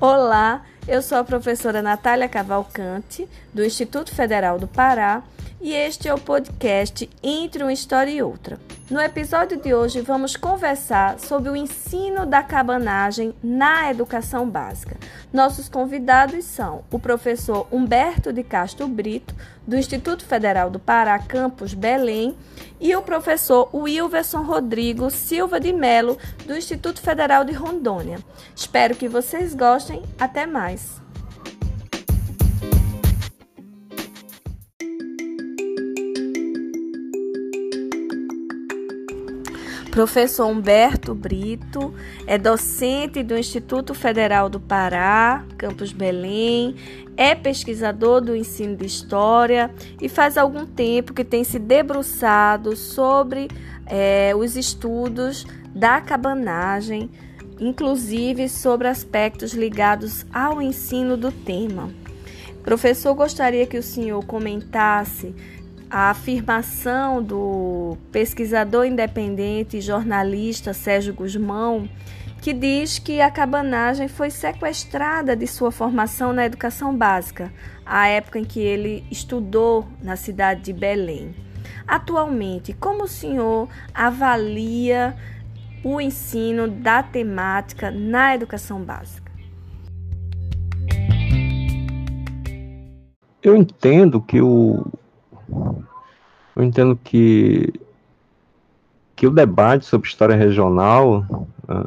Olá, eu sou a professora Natália Cavalcante, do Instituto Federal do Pará, e este é o podcast Entre uma História e Outra. No episódio de hoje, vamos conversar sobre o ensino da cabanagem na educação básica. Nossos convidados são o professor Humberto de Castro Brito, do Instituto Federal do Pará, campus Belém, e o professor Wilverson Rodrigo Silva de Melo, do Instituto Federal de Rondônia. Espero que vocês gostem. Até mais! Professor Humberto Brito é docente do Instituto Federal do Pará, campus Belém, é pesquisador do ensino de história e faz algum tempo que tem se debruçado sobre é, os estudos da cabanagem, inclusive sobre aspectos ligados ao ensino do tema. Professor, gostaria que o senhor comentasse a afirmação do pesquisador independente e jornalista Sérgio Guzmão, que diz que a cabanagem foi sequestrada de sua formação na educação básica, à época em que ele estudou na cidade de Belém. Atualmente, como o senhor avalia o ensino da temática na educação básica? Eu entendo que o, eu entendo que, que o debate sobre história regional, né,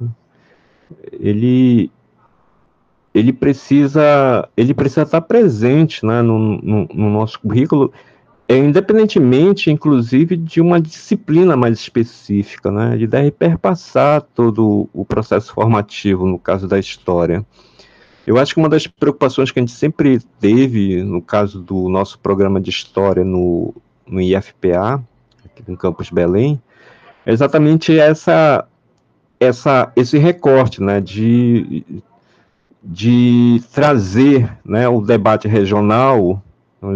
ele, ele precisa ele precisa estar presente né, no, no, no nosso currículo, é, independentemente, inclusive, de uma disciplina mais específica, né? Ele deve perpassar todo o processo formativo, no caso da história. Eu acho que uma das preocupações que a gente sempre teve, no caso do nosso programa de história no, no IFPA, aqui no Campus Belém, é exatamente essa, essa, esse recorte, né, de, de trazer né, o debate regional,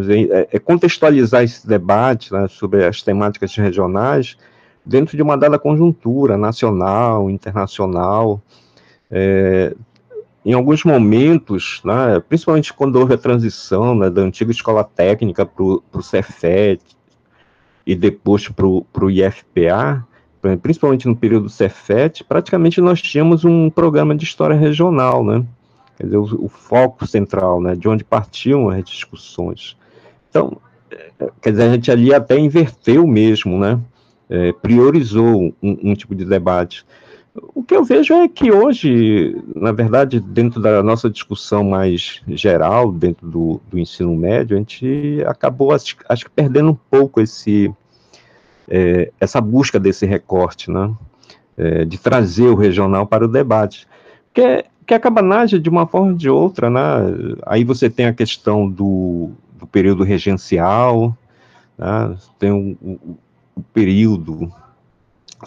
dizer, é, é, contextualizar esse debate né, sobre as temáticas regionais dentro de uma dada conjuntura nacional, internacional, é, em alguns momentos, né, principalmente quando houve a transição né, da antiga escola técnica para o Cefet e depois para o IFPA, principalmente no período do Cefet, praticamente nós tínhamos um programa de história regional, né? Quer dizer, o, o foco central, né, de onde partiam as discussões. Então, é, quer dizer, a gente ali até inverteu mesmo, né? É, priorizou um, um tipo de debate. O que eu vejo é que hoje, na verdade, dentro da nossa discussão mais geral, dentro do, do ensino médio, a gente acabou, acho, acho que, perdendo um pouco esse, é, essa busca desse recorte, né? É, de trazer o regional para o debate. Porque que a cabanagem, de uma forma ou de outra, né? aí você tem a questão do, do período regencial, né? tem o, o, o período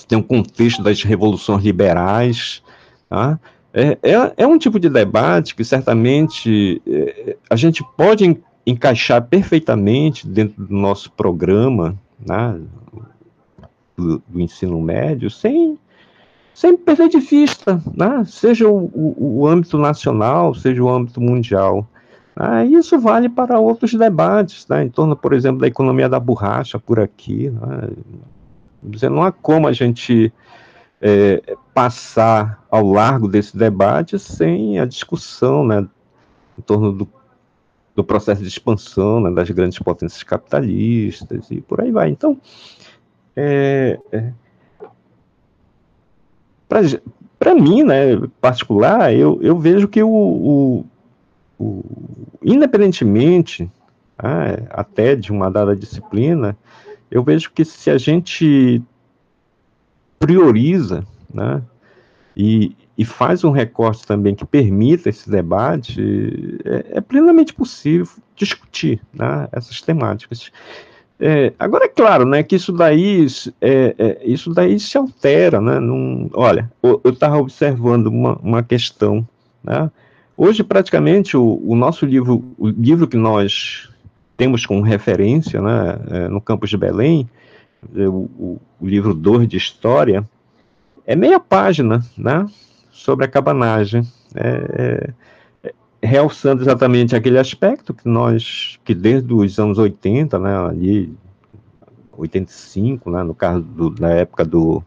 tem um contexto das revoluções liberais, tá? é, é, é, um tipo de debate que certamente é, a gente pode encaixar perfeitamente dentro do nosso programa né, do, do, ensino médio, sem, sem perder de vista, né, seja o, o, âmbito nacional, seja o âmbito mundial. Ah, isso vale para outros debates, né, em torno, por exemplo, da economia da borracha por aqui. Dizer, não há como a gente é, passar ao largo desse debate sem a discussão né, em torno do, do processo de expansão né, das grandes potências capitalistas e por aí vai. Então, é, é, para mim, né, particular, eu, eu vejo que o, o, o independentemente ah, até de uma dada disciplina, eu vejo que se a gente prioriza, né, e, e faz um recorte também que permita esse debate, é, é plenamente possível discutir né, essas temáticas. É, agora é claro, né, que isso daí, é, é, isso daí se altera, né, num, olha, eu estava observando uma, uma questão, né, hoje praticamente o, o nosso livro, o livro que nós temos como referência né, é, no campus de Belém, é, o, o, livro 2 de História, é meia página né, sobre a cabanagem. É, realçando exatamente aquele aspecto que nós, que desde os anos 80, né, ali, 85, né, no caso do, da época do,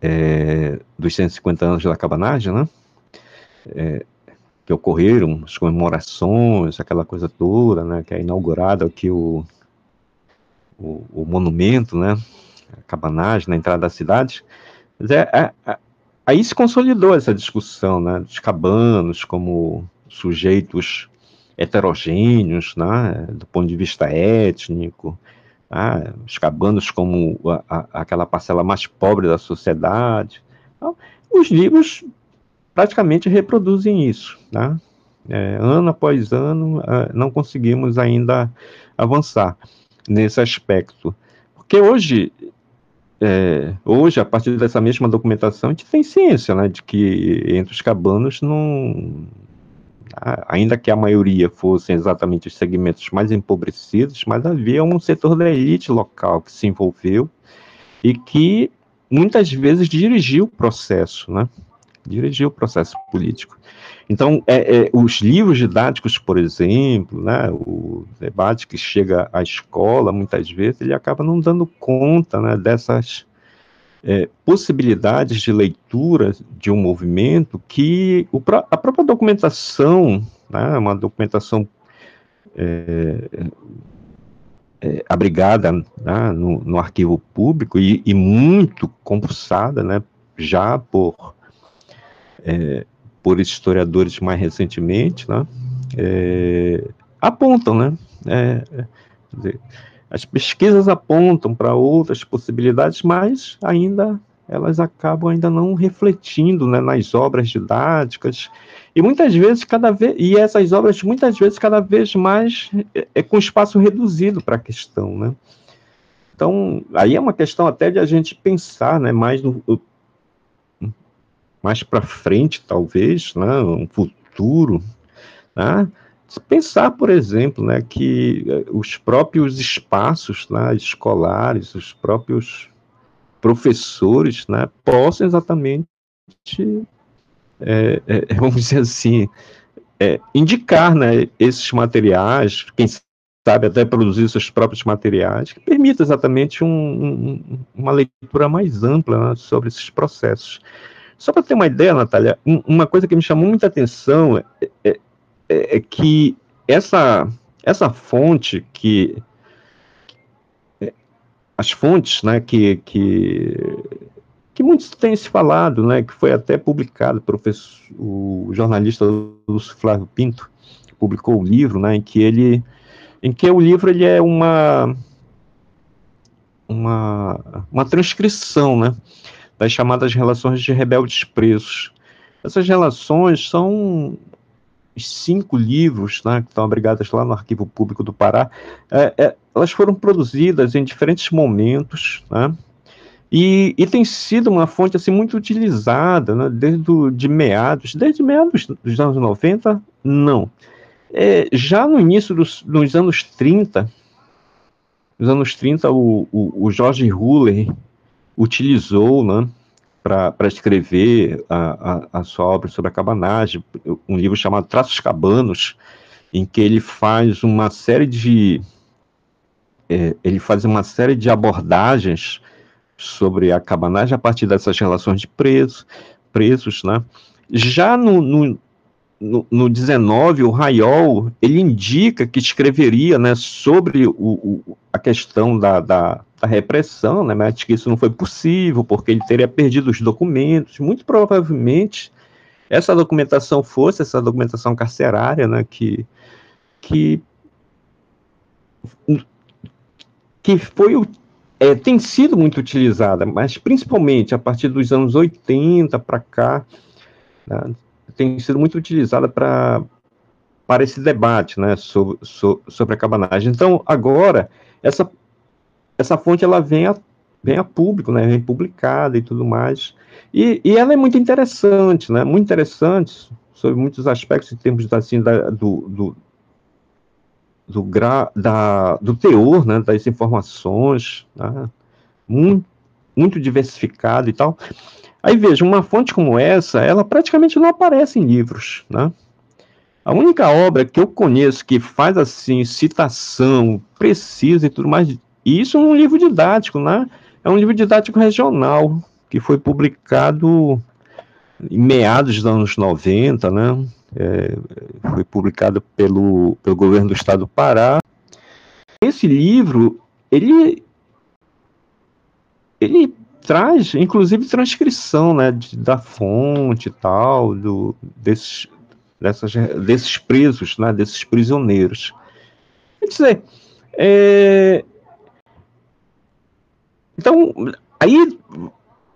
é, dos 150 anos da cabanagem, né, é, que ocorreram, as comemorações, aquela coisa toda, né, que é inaugurado aqui o, o, o monumento, né, a cabanagem na entrada da cidade, mas é, é, é aí se consolidou essa discussão, né, dos cabanos como sujeitos heterogêneos, né, do ponto de vista étnico, né, os cabanos como a, a, aquela parcela mais pobre da sociedade. Então, os livros praticamente reproduzem isso, né? É, ano após ano, é, não conseguimos ainda avançar nesse aspecto. Porque hoje é, hoje, a partir dessa mesma documentação, a gente tem ciência né, de que entre os cabanos, não, ainda que a maioria fossem exatamente os segmentos mais empobrecidos, mas havia um setor da elite local que se envolveu e que muitas vezes dirigiu o processo, né? Dirigiu o processo político. Então, é, é, os livros didáticos, por exemplo, né, o debate que chega à escola, muitas vezes, ele acaba não dando conta né, dessas é, possibilidades de leitura de um movimento que o, a própria documentação, né, uma documentação é, é, abrigada né, no, no, arquivo público e, e muito compulsada né, já por é, por historiadores mais recentemente, né, é, apontam, né, é, dizer, as pesquisas apontam para outras possibilidades, mas ainda elas acabam ainda não refletindo né, nas obras didáticas e muitas vezes cada vez e essas obras muitas vezes cada vez mais é, é com espaço reduzido para a questão, né? Então aí é uma questão até de a gente pensar, né, mais no mais para frente, talvez, né, um futuro, né, pensar, por exemplo, né, que eh, os próprios espaços né, escolares, os próprios professores, né, possam exatamente, é, é, vamos dizer assim, é, indicar, né, esses materiais, quem sabe até produzir seus próprios materiais, que permita exatamente um, um, uma leitura mais ampla né, sobre esses processos. Só para ter uma ideia, Natália, uma coisa que me chamou muita atenção é, é, é, é que essa, essa fonte que. É, as fontes né, que, que, que muitos têm se falado, né, que foi até publicado, professor, o jornalista Lúcio Flávio Pinto publicou o livro, né, em que ele, em que o livro ele é uma uma, uma transcrição, né, das chamadas relações de rebeldes presos. Essas relações são cinco livros né, que estão abrigadas lá no Arquivo Público do Pará. É, é, elas foram produzidas em diferentes momentos, né, e, e, tem sido uma fonte assim muito utilizada, né, desde de meados, desde meados dos anos 90, não. É, já no início dos, anos 30, nos anos 30, o, o, o Jorge Huller utilizou né, para escrever a, a, a, sua obra sobre a cabanagem, um livro chamado Traços Cabanos, em que ele faz uma série de é, ele faz uma série de abordagens sobre a cabanagem a partir dessas relações de presos, presos, né? Já no, no, no, no 19, o Raiol, ele indica que escreveria né, sobre o, o, a questão da, da, da, repressão, né, mas que isso não foi possível, porque ele teria perdido os documentos. Muito provavelmente, essa documentação fosse essa documentação carcerária, né, que, que, que foi é, tem sido muito utilizada, mas principalmente a partir dos anos 80 para cá, né, tem sido muito utilizada para para esse debate, né, sobre, sobre a cabanagem. Então, agora, essa, essa fonte, ela vem a, vem a público, né, vem publicada e tudo mais, e, e ela é muito interessante, né, muito interessante sobre muitos aspectos em termos, assim, da, do, do, do, gra, da, do teor, né, das informações, né, muito, muito diversificado e tal, Aí veja, uma fonte como essa, ela praticamente não aparece em livros, né? A única obra que eu conheço que faz assim, citação precisa e tudo mais, e isso é um livro didático, né? É um livro didático regional, que foi publicado em meados dos anos 90, né? É, foi publicado pelo, pelo governo do estado do Pará. Esse livro, ele, ele traz, inclusive, transcrição, né, de, da fonte e tal, do, desses, dessas, desses presos, né, desses prisioneiros. Quer dizer, é... então, aí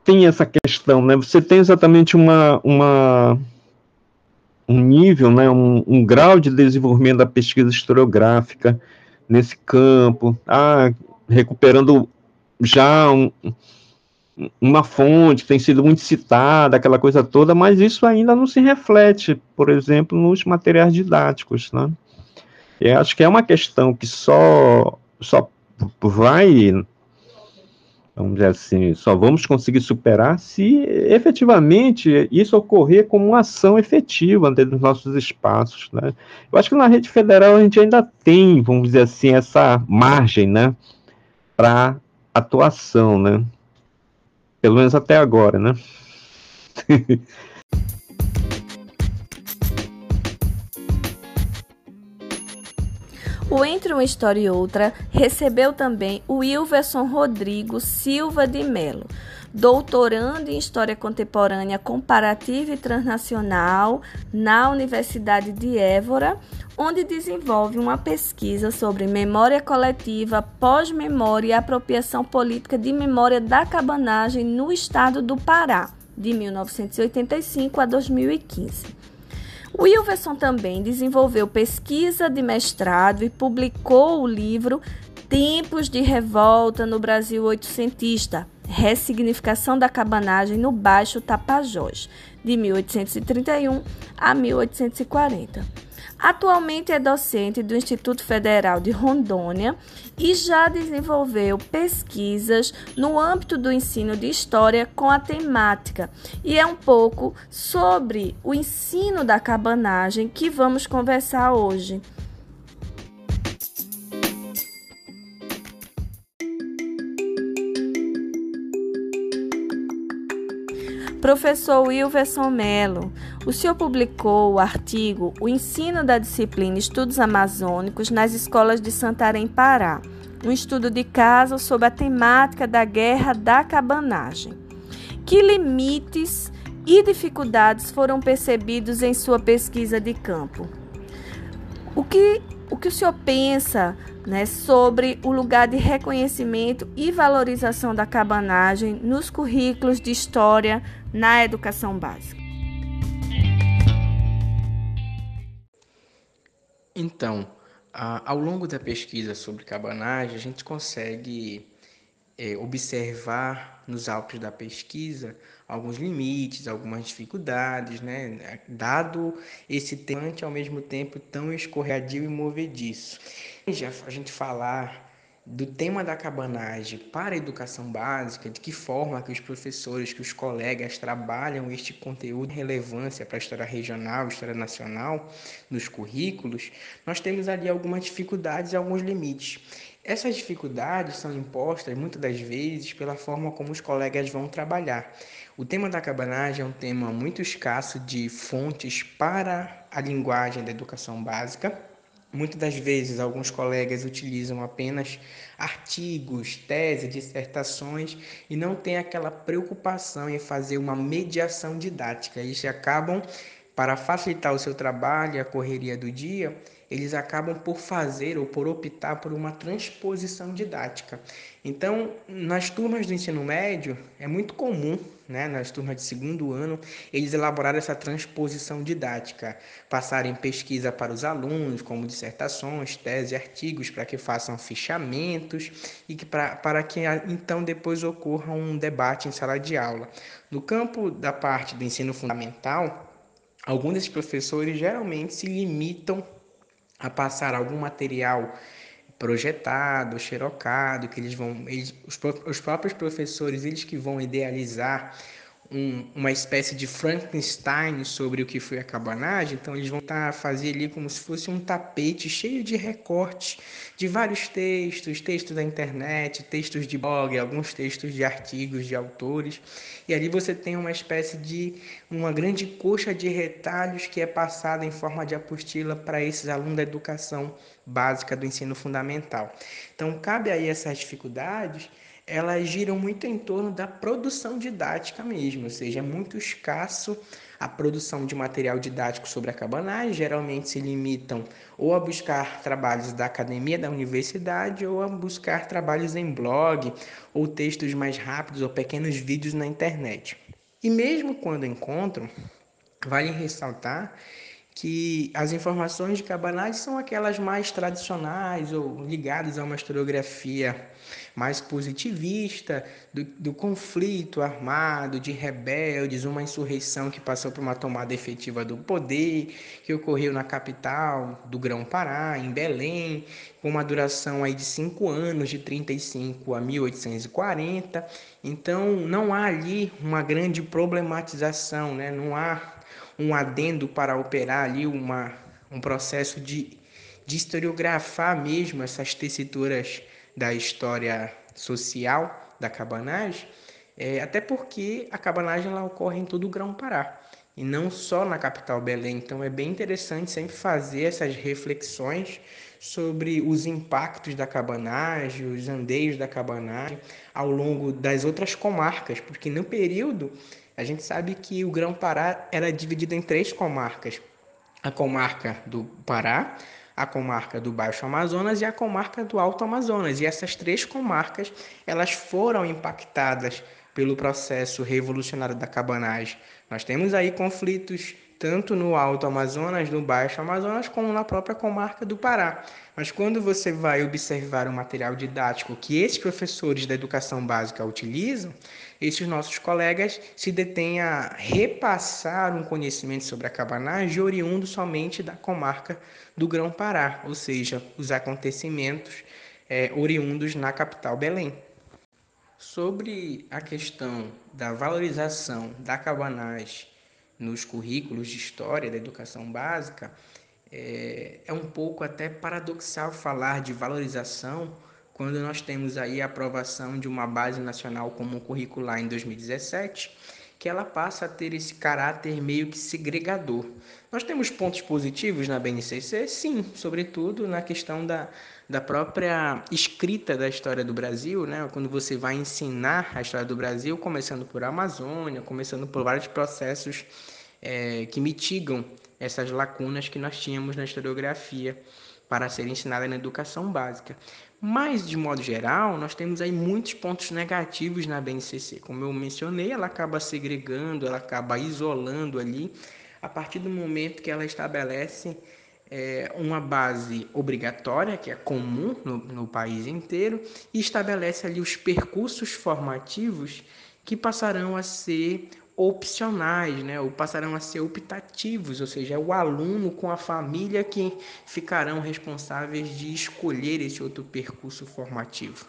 tem essa questão, né, você tem exatamente uma, uma um nível, né, um, um grau de desenvolvimento da pesquisa historiográfica nesse campo, ah, recuperando já um, uma fonte que tem sido muito citada, aquela coisa toda, mas isso ainda não se reflete, por exemplo, nos materiais didáticos, né? Eu acho que é uma questão que só, só vai, vamos dizer assim, só vamos conseguir superar se efetivamente isso ocorrer como uma ação efetiva dentro dos nossos espaços, né? Eu acho que na rede federal a gente ainda tem, vamos dizer assim, essa margem, né, para atuação, né? Pelo menos até agora, né? O Entre uma História e Outra recebeu também o Wilverson Rodrigo Silva de Melo, doutorando em História Contemporânea Comparativa e Transnacional na Universidade de Évora, onde desenvolve uma pesquisa sobre memória coletiva, pós-memória e apropriação política de memória da cabanagem no estado do Pará, de 1985 a 2015. Wilverson também desenvolveu pesquisa de mestrado e publicou o livro Tempos de Revolta no Brasil Oitocentista, Ressignificação da Cabanagem no Baixo Tapajós, de 1831 a 1840. Atualmente é docente do Instituto Federal de Rondônia e já desenvolveu pesquisas no âmbito do ensino de história com a temática. E é um pouco sobre o ensino da cabanagem que vamos conversar hoje. Professor Wilverson Melo, o senhor publicou o artigo O Ensino da Disciplina Estudos Amazônicos nas Escolas de Santarém, Pará, um estudo de caso sobre a temática da guerra da cabanagem. Que limites e dificuldades foram percebidos em sua pesquisa de campo? O que o, que o senhor pensa né, sobre o lugar de reconhecimento e valorização da cabanagem nos currículos de história na educação básica? Então, ao longo da pesquisa sobre cabanagem, a gente consegue é, observar nos autos da pesquisa alguns limites, algumas dificuldades, né? dado esse tempo ao mesmo tempo tão escorregadio e movediço. Já a gente falar do tema da cabanagem para a educação básica, de que forma que os professores, que os colegas trabalham este conteúdo de relevância para a história regional, história nacional nos currículos, nós temos ali algumas dificuldades e alguns limites. Essas dificuldades são impostas muitas das vezes pela forma como os colegas vão trabalhar. O tema da cabanagem é um tema muito escasso de fontes para a linguagem da educação básica. Muitas das vezes, alguns colegas utilizam apenas artigos, teses, dissertações e não tem aquela preocupação em fazer uma mediação didática. Eles acabam, para facilitar o seu trabalho e a correria do dia, eles acabam por fazer ou por optar por uma transposição didática. Então, nas turmas do ensino médio, é muito comum, né, nas turmas de segundo ano, eles elaborarem essa transposição didática, passarem pesquisa para os alunos, como dissertações, teses, artigos, para que façam fichamentos e que pra, para que então depois ocorra um debate em sala de aula. No campo da parte do ensino fundamental, alguns desses professores geralmente se limitam a passar algum material projetado, xerocado, que eles vão, eles, os, os próprios professores, eles que vão idealizar um, uma espécie de Frankenstein sobre o que foi a cabanagem, então eles vão tá, fazer ali como se fosse um tapete cheio de recortes de vários textos, textos da internet, textos de blog, alguns textos de artigos de autores, e ali você tem uma espécie de uma grande coxa de retalhos que é passada em forma de apostila para esses alunos da educação básica do ensino fundamental. Então cabe aí essas dificuldades elas giram muito em torno da produção didática mesmo, ou seja, é muito escasso a produção de material didático sobre a cabanagem, geralmente se limitam ou a buscar trabalhos da academia da universidade ou a buscar trabalhos em blog ou textos mais rápidos ou pequenos vídeos na internet. E mesmo quando encontram, vale ressaltar que as informações de cabanagem são aquelas mais tradicionais ou ligadas a uma historiografia mais positivista do, do conflito armado, de rebeldes, uma insurreição que passou por uma tomada efetiva do poder, que ocorreu na capital do Grão-Pará, em Belém, com uma duração aí de cinco anos, de 35 a 1840. Então, não há ali uma grande problematização, né? não há um adendo para operar ali uma, um processo de, de historiografar mesmo essas tessituras da história social da cabanagem, é, até porque a cabanagem ela ocorre em todo o Grão-Pará e não só na capital Belém. Então é bem interessante sempre fazer essas reflexões sobre os impactos da cabanagem, os andeios da cabanagem ao longo das outras comarcas, porque no período a gente sabe que o Grão-Pará era dividido em três comarcas: a comarca do Pará, a comarca do Baixo Amazonas e a comarca do Alto Amazonas. E essas três comarcas, elas foram impactadas pelo processo revolucionário da cabanagem. Nós temos aí conflitos tanto no Alto Amazonas, no Baixo Amazonas, como na própria comarca do Pará. Mas quando você vai observar o material didático que esses professores da educação básica utilizam, esses nossos colegas se detêm a repassar um conhecimento sobre a cabanagem oriundo somente da comarca do Grão-Pará, ou seja, os acontecimentos é, oriundos na capital Belém. Sobre a questão da valorização da cabanagem nos currículos de história da educação básica, é, é um pouco até paradoxal falar de valorização quando nós temos aí a aprovação de uma base nacional comum curricular em 2017, que ela passa a ter esse caráter meio que segregador. Nós temos pontos positivos na BNCC? Sim, sobretudo na questão da, da própria escrita da história do Brasil, né? quando você vai ensinar a história do Brasil, começando por Amazônia, começando por vários processos é, que mitigam essas lacunas que nós tínhamos na historiografia para ser ensinada na educação básica. Mas, de modo geral, nós temos aí muitos pontos negativos na BNCC. Como eu mencionei, ela acaba segregando, ela acaba isolando ali, a partir do momento que ela estabelece é, uma base obrigatória, que é comum no, no país inteiro, e estabelece ali os percursos formativos que passarão a ser opcionais, né, ou passarão a ser optativos, ou seja, é o aluno com a família que ficarão responsáveis de escolher esse outro percurso formativo.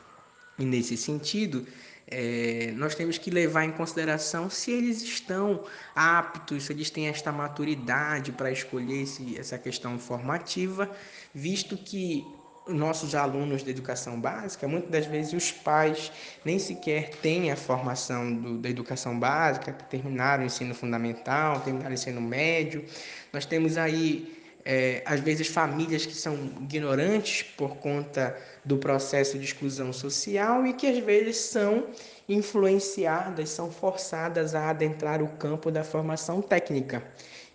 E nesse sentido, é, nós temos que levar em consideração se eles estão aptos, se eles têm esta maturidade para escolher esse, essa questão formativa, visto que nossos alunos de educação básica, muitas das vezes os pais nem sequer têm a formação do, da educação básica, terminaram o ensino fundamental, terminaram o ensino médio. Nós temos aí, é, às vezes, famílias que são ignorantes por conta do processo de exclusão social e que às vezes são influenciadas, são forçadas a adentrar o campo da formação técnica.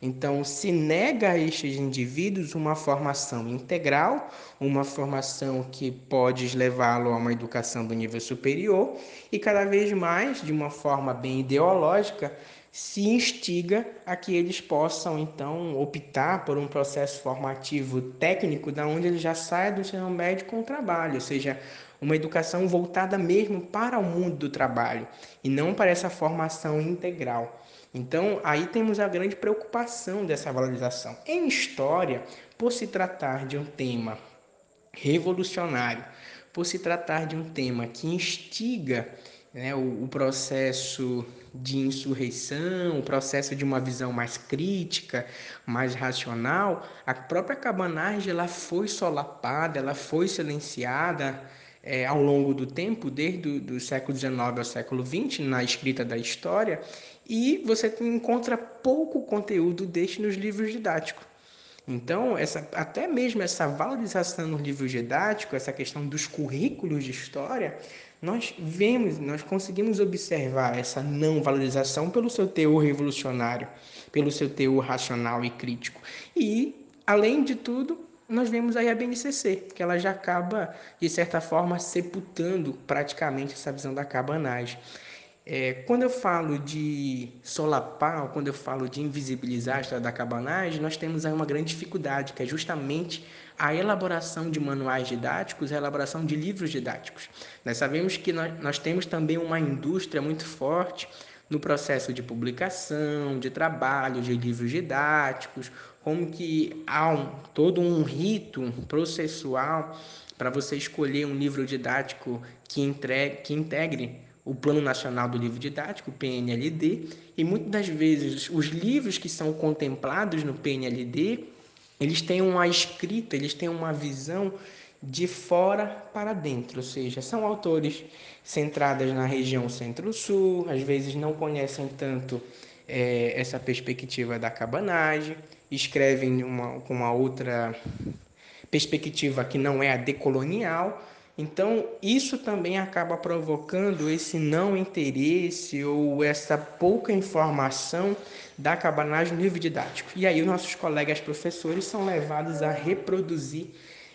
Então, se nega a estes indivíduos uma formação integral, uma formação que pode levá-lo a uma educação do nível superior, e cada vez mais, de uma forma bem ideológica, se instiga a que eles possam então optar por um processo formativo técnico da onde ele já saia do ensino médio com trabalho, ou seja, uma educação voltada mesmo para o mundo do trabalho e não para essa formação integral. Então, aí temos a grande preocupação dessa valorização. Em história, por se tratar de um tema revolucionário, por se tratar de um tema que instiga né, o, o, processo de insurreição, o processo de uma visão mais crítica, mais racional, a própria cabanagem ela foi solapada, ela foi silenciada é, ao longo do tempo, desde o século XIX ao século XX, na escrita da história, e você encontra pouco conteúdo deste nos livros didáticos. Então, essa, até mesmo essa valorização nos livros didáticos, essa questão dos currículos de história, nós vemos, nós conseguimos observar essa não valorização pelo seu teor revolucionário, pelo seu teor racional e crítico. E, além de tudo, nós vemos aí a BNCC, que ela já acaba, de certa forma, sepultando praticamente essa visão da cabanagem. É, quando eu falo de solapar, quando eu falo de invisibilizar a história da cabanagem, nós temos aí uma grande dificuldade, que é justamente a elaboração de manuais didáticos, a elaboração de livros didáticos. Nós sabemos que nós, nós temos também uma indústria muito forte no processo de publicação, de trabalho, de livros didáticos, como que há um, todo um rito processual para você escolher um livro didático que, que integre o Plano Nacional do Livro Didático, o PNLD, e muitas das vezes os livros que são contemplados no PNLD, eles têm uma escrita, eles têm uma visão de fora para dentro, ou seja, são autores centrados na região centro-sul, às vezes não conhecem tanto é, essa perspectiva da cabanagem, escrevem uma, com uma outra perspectiva que não é a decolonial, então, isso também acaba provocando esse não interesse ou essa pouca informação da cabanagem no livro didático. E aí, os nossos colegas professores são levados a reproduzir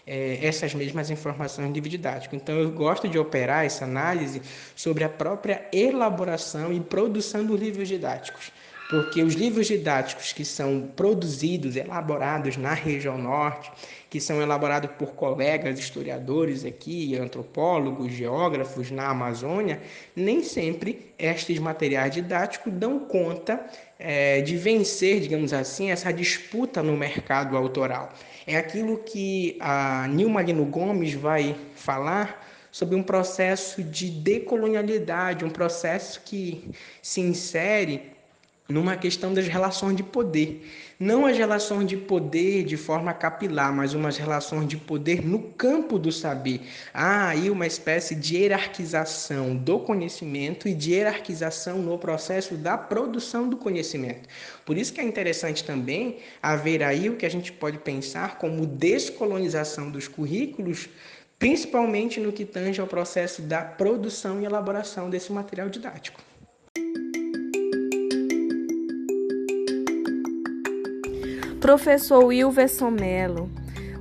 é, essas mesmas informações no livro didático. Então, eu gosto de operar essa análise sobre a própria elaboração e produção dos livros didáticos porque os livros didáticos que são produzidos, elaborados na região norte, que são elaborados por colegas historiadores aqui, antropólogos, geógrafos na Amazônia, nem sempre estes materiais didáticos dão conta é, de vencer, digamos assim, essa disputa no mercado autoral. É aquilo que a Nilma Lino Gomes vai falar sobre um processo de decolonialidade, um processo que se insere numa questão das relações de poder. Não as relações de poder de forma capilar, mas umas relações de poder no campo do saber. Há aí uma espécie de hierarquização do conhecimento e de hierarquização no processo da produção do conhecimento. Por isso que é interessante também haver aí o que a gente pode pensar como descolonização dos currículos, principalmente no que tange ao processo da produção e elaboração desse material didático. Professor Wilverson Mello,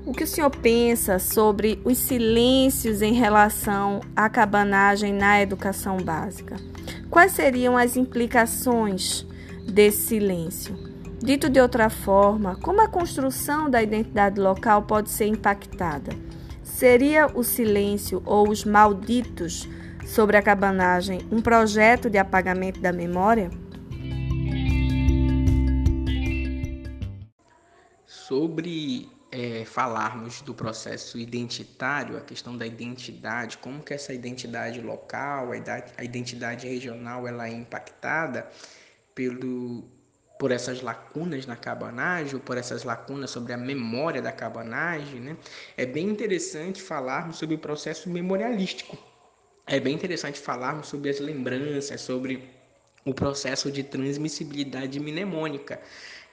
o que o senhor pensa sobre os silêncios em relação à cabanagem na educação básica? Quais seriam as implicações desse silêncio? Dito de outra forma, como a construção da identidade local pode ser impactada? Seria o silêncio ou os malditos sobre a cabanagem um projeto de apagamento da memória? Sobre é, falarmos do processo identitário, a questão da identidade, como que essa identidade local, a identidade regional, ela é impactada pelo, por essas lacunas na cabanagem, ou por essas lacunas sobre a memória da cabanagem, né? é bem interessante falarmos sobre o processo memorialístico. É bem interessante falarmos sobre as lembranças, sobre o processo de transmissibilidade mnemônica.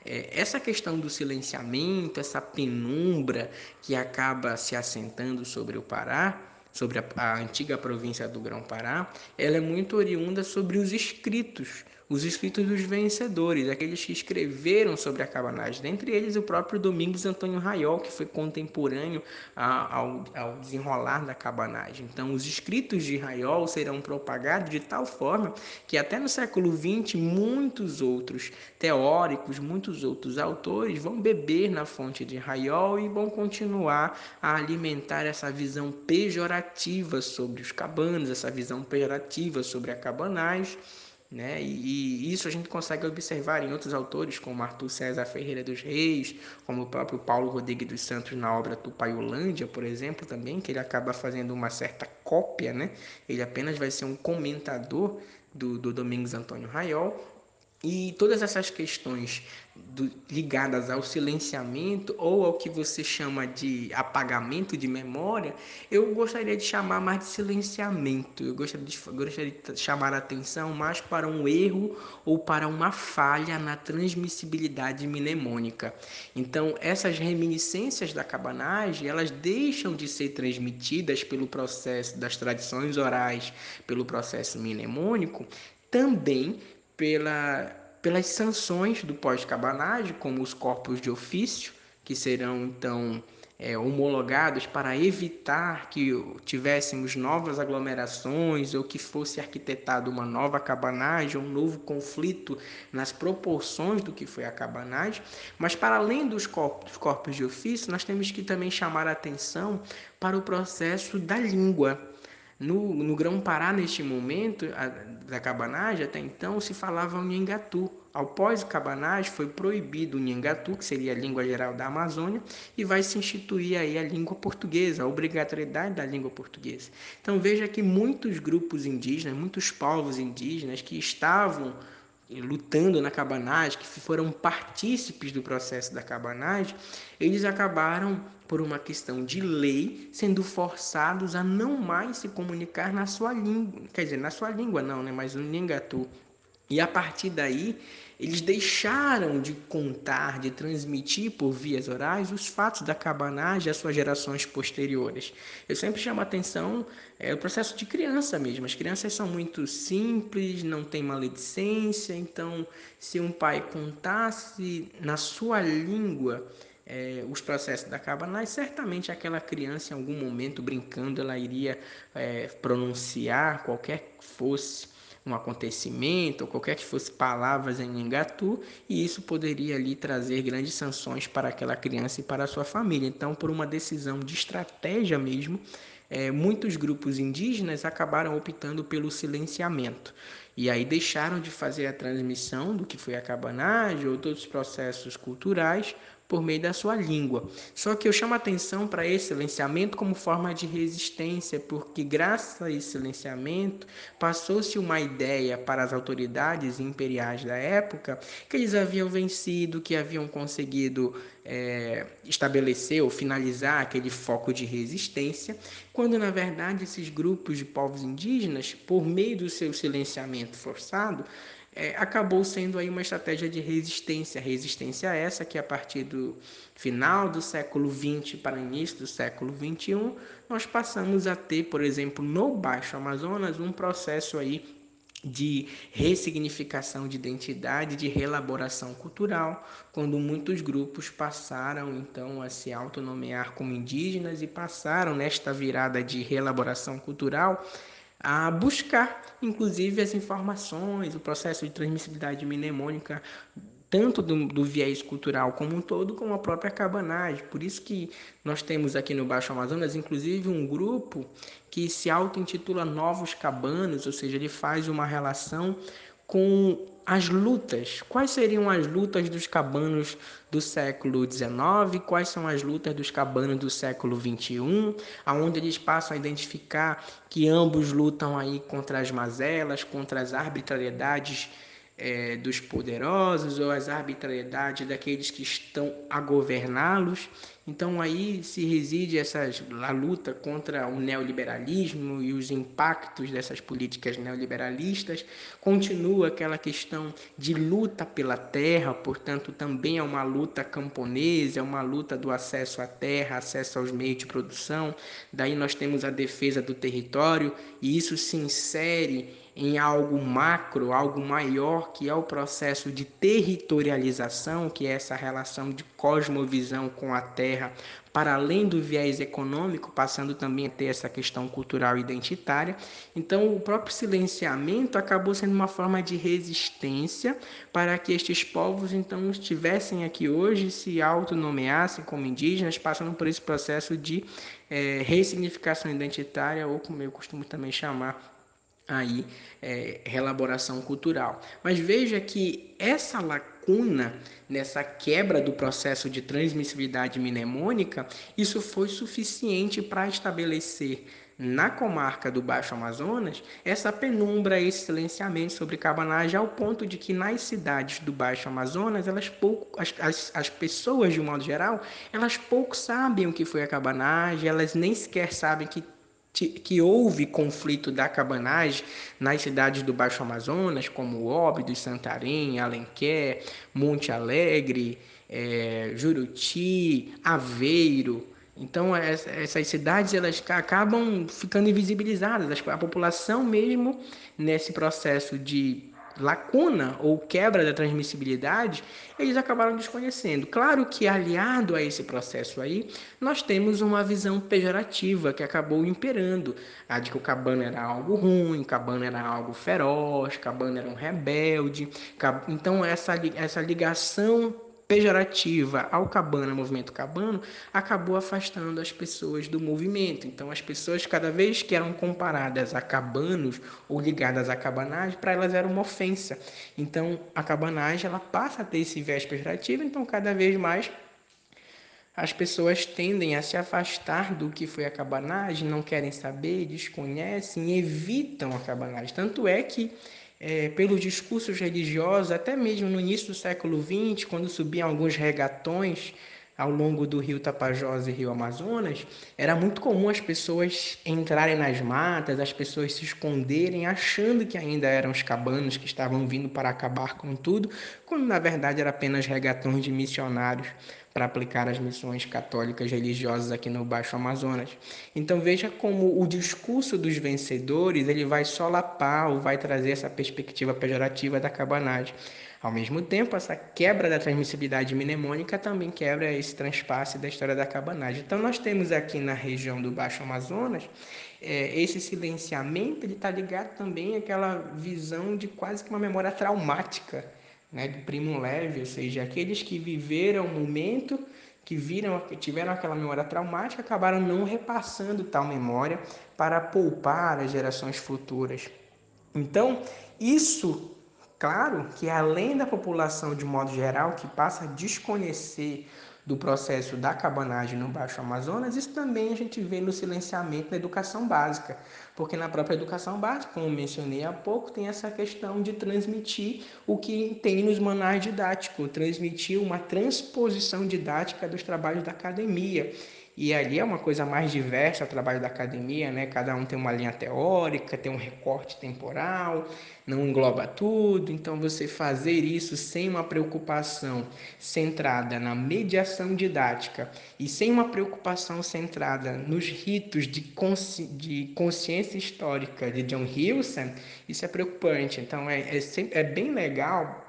É, essa questão do silenciamento, essa penumbra que acaba se assentando sobre o Pará, sobre a, a antiga província do Grão-Pará, ela é muito oriunda sobre os escritos os escritos dos vencedores, aqueles que escreveram sobre a cabanagem, dentre eles o próprio Domingos Antônio Raiol, que foi contemporâneo ao, ao desenrolar da cabanagem. Então, os escritos de Raiol serão propagados de tal forma que até no século XX muitos outros teóricos, muitos outros autores vão beber na fonte de Raiol e vão continuar a alimentar essa visão pejorativa sobre os cabanos, essa visão pejorativa sobre a cabanagem Né? E, e, isso a gente consegue observar em outros autores, como Arthur César Ferreira dos Reis, como o próprio Paulo Rodrigues dos Santos na obra Tupaiolândia, por exemplo, também, que ele acaba fazendo uma certa cópia, né? ele apenas vai ser um comentador do, do Domingos Antônio Raiol, e todas essas questões do, ligadas ao silenciamento ou ao que você chama de apagamento de memória, eu gostaria de chamar mais de silenciamento. Eu gostaria de, gostaria de chamar a atenção mais para um erro ou para uma falha na transmissibilidade mnemônica. Então, essas reminiscências da cabanagem, elas deixam de ser transmitidas pelo processo das tradições orais, pelo processo mnemônico, também pela, pelas sanções do pós-cabanagem, como os corpos de ofício, que serão então é, homologados para evitar que tivéssemos novas aglomerações ou que fosse arquitetado uma nova cabanagem, um novo conflito nas proporções do que foi a cabanagem. Mas para além dos corpos, corpos de ofício, nós temos que também chamar a atenção para o processo da língua no, no Grão-Pará, neste momento a, da cabanagem, até então se falava o Nhangatu. Após o cabanagem, foi proibido o Nhangatu, que seria a língua geral da Amazônia, e vai se instituir aí a língua portuguesa, a obrigatoriedade da língua portuguesa. Então veja que muitos grupos indígenas, muitos povos indígenas que estavam lutando na cabanagem, que foram partícipes do processo da cabanagem, eles acabaram por uma questão de lei, sendo forçados a não mais se comunicar na sua língua, quer dizer, na sua língua não, né, mas no Nhangatu. E a partir daí, eles deixaram de contar, de transmitir por vias orais os fatos da cabanagem às suas gerações posteriores. Eu sempre chamo a atenção é o processo de criança mesmo. As crianças são muito simples, não têm maledicência, então se um pai contasse na sua língua é, os processos da cabanagem, certamente aquela criança em algum momento brincando ela iria é, pronunciar qualquer que fosse um acontecimento ou qualquer que fosse palavras em Nhangatu e isso poderia ali trazer grandes sanções para aquela criança e para a sua família. Então, por uma decisão de estratégia mesmo, é, muitos grupos indígenas acabaram optando pelo silenciamento. E aí deixaram de fazer a transmissão do que foi a cabanagem ou todos os processos culturais por meio da sua língua. Só que eu chamo a atenção para esse silenciamento como forma de resistência, porque graças a esse silenciamento passou-se uma ideia para as autoridades imperiais da época que eles haviam vencido, que haviam conseguido é, estabelecer ou finalizar aquele foco de resistência, quando na verdade esses grupos de povos indígenas, por meio do seu silenciamento forçado, é, acabou sendo aí uma estratégia de resistência, resistência essa que a partir do final do século XX para início do século XXI, nós passamos a ter, por exemplo, no Baixo Amazonas, um processo aí de ressignificação de identidade, de reelaboração cultural, quando muitos grupos passaram então a se autonomear como indígenas e passaram nesta virada de reelaboração cultural a buscar, inclusive, as informações, o processo de transmissibilidade mnemônica, tanto do, do, viés cultural como um todo, como a própria cabanagem. Por isso que nós temos aqui no Baixo Amazonas, inclusive, um grupo que se auto-intitula Novos Cabanos, ou seja, ele faz uma relação com as lutas. Quais seriam as lutas dos cabanos do século XIX? Quais são as lutas dos cabanos do século XXI? Aonde eles passam a identificar que ambos lutam aí contra as mazelas, contra as arbitrariedades é, dos poderosos ou as arbitrariedades daqueles que estão a governá-los. Então aí se reside essa a luta contra o neoliberalismo e os impactos dessas políticas neoliberalistas. Continua aquela questão de luta pela terra, portanto também é uma luta camponesa, é uma luta do acesso à terra, acesso aos meios de produção. Daí nós temos a defesa do território e isso se insere em algo macro, algo maior, que é o processo de territorialização, que é essa relação de cosmovisão com a terra, para além do viés econômico, passando também a ter essa questão cultural identitária. Então, o próprio silenciamento acabou sendo uma forma de resistência para que estes povos então estivessem aqui hoje, se autonomeassem como indígenas, passando por esse processo de é, ressignificação identitária, ou como eu costumo também chamar, aí é, relaboração cultural. Mas veja que essa lacuna nessa quebra do processo de transmissibilidade mnemônica, isso foi suficiente para estabelecer na comarca do Baixo Amazonas essa penumbra, esse silenciamento sobre cabanagem, ao ponto de que nas cidades do Baixo Amazonas, elas pouco, as, as, as pessoas, de um modo geral, elas pouco sabem o que foi a cabanagem, elas nem sequer sabem que que houve conflito da cabanagem nas cidades do Baixo Amazonas, como Óbidos, Santarém, Alenquer, Monte Alegre, é, Juruti, Aveiro. Então, essas cidades elas acabam ficando invisibilizadas. A população mesmo, nesse processo de lacuna ou quebra da transmissibilidade, eles acabaram desconhecendo. Claro que aliado a esse processo aí, nós temos uma visão pejorativa que acabou imperando, a de que o cabana era algo ruim, cabana era algo feroz, cabana era um rebelde. Então essa essa ligação pejorativa ao cabana, movimento cabano, acabou afastando as pessoas do movimento. Então, as pessoas, cada vez que eram comparadas a cabanos ou ligadas à cabanagem, para elas era uma ofensa. Então, a cabanagem ela passa a ter esse viés pejorativo, então, cada vez mais as pessoas tendem a se afastar do que foi a cabanagem, não querem saber, desconhecem, evitam a cabanagem. Tanto é que é, pelos discursos religiosos, até mesmo no início do século XX, quando subiam alguns regatões ao longo do rio Tapajós e rio Amazonas, era muito comum as pessoas entrarem nas matas, as pessoas se esconderem, achando que ainda eram os cabanos que estavam vindo para acabar com tudo, quando na verdade era apenas regatões de missionários para aplicar as missões católicas religiosas aqui no Baixo Amazonas. Então veja como o discurso dos vencedores ele vai solapar ou vai trazer essa perspectiva pejorativa da cabanagem. Ao mesmo tempo, essa quebra da transmissibilidade mnemônica também quebra esse transpasse da história da cabanagem. Então nós temos aqui na região do Baixo Amazonas é, esse silenciamento ele está ligado também àquela visão de quase que uma memória traumática né, do primo leve, ou seja, aqueles que viveram o momento, que viram, que tiveram aquela memória traumática, acabaram não repassando tal memória para poupar as gerações futuras. Então, isso, claro, que além da população de modo geral que passa a desconhecer do processo da cabanagem no Baixo Amazonas, isso também a gente vê no silenciamento da educação básica, porque na própria educação básica, como mencionei há pouco, tem essa questão de transmitir o que tem nos manuais didáticos, transmitir uma transposição didática dos trabalhos da academia. E ali é uma coisa mais diversa o trabalho da academia, né? Cada um tem uma linha teórica, tem um recorte temporal, não engloba tudo. Então você fazer isso sem uma preocupação centrada na mediação didática e sem uma preocupação centrada nos ritos de, consci... de consciência histórica de John Hewson, isso é preocupante. Então é, é, é bem legal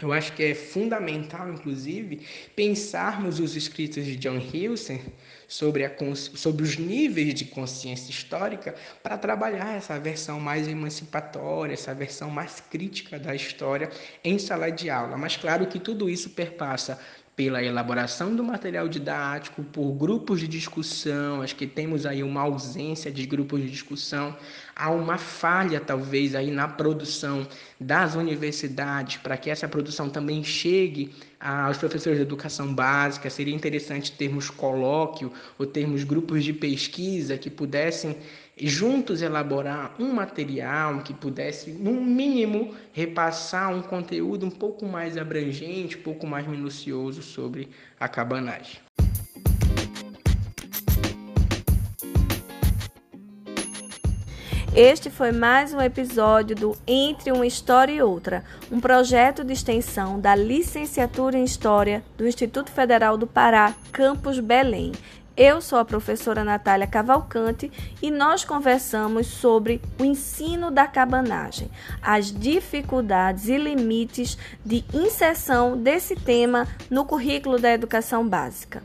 eu acho que é fundamental, inclusive, pensarmos os escritos de John Hewson sobre, a, sobre os níveis de consciência histórica para trabalhar essa versão mais emancipatória, essa versão mais crítica da história em sala de aula. Mas claro que tudo isso perpassa pela elaboração do material didático, por grupos de discussão, acho que temos aí uma ausência de grupos de discussão, há uma falha talvez aí na produção das universidades para que essa produção também chegue aos professores de educação básica, seria interessante termos colóquio ou termos grupos de pesquisa que pudessem juntos elaborar um material que pudesse, no mínimo, repassar um conteúdo um pouco mais abrangente, um pouco mais minucioso sobre a cabanagem. Este foi mais um episódio do Entre uma História e Outra, um projeto de extensão da Licenciatura em História do Instituto Federal do Pará, Campus Belém. Eu sou a professora Natália Cavalcante e nós conversamos sobre o ensino da cabanagem, as dificuldades e limites de inserção desse tema no currículo da educação básica.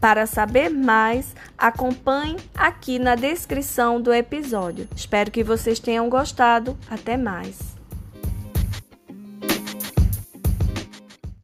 Para saber mais, acompanhe aqui na descrição do episódio. Espero que vocês tenham gostado. Até mais!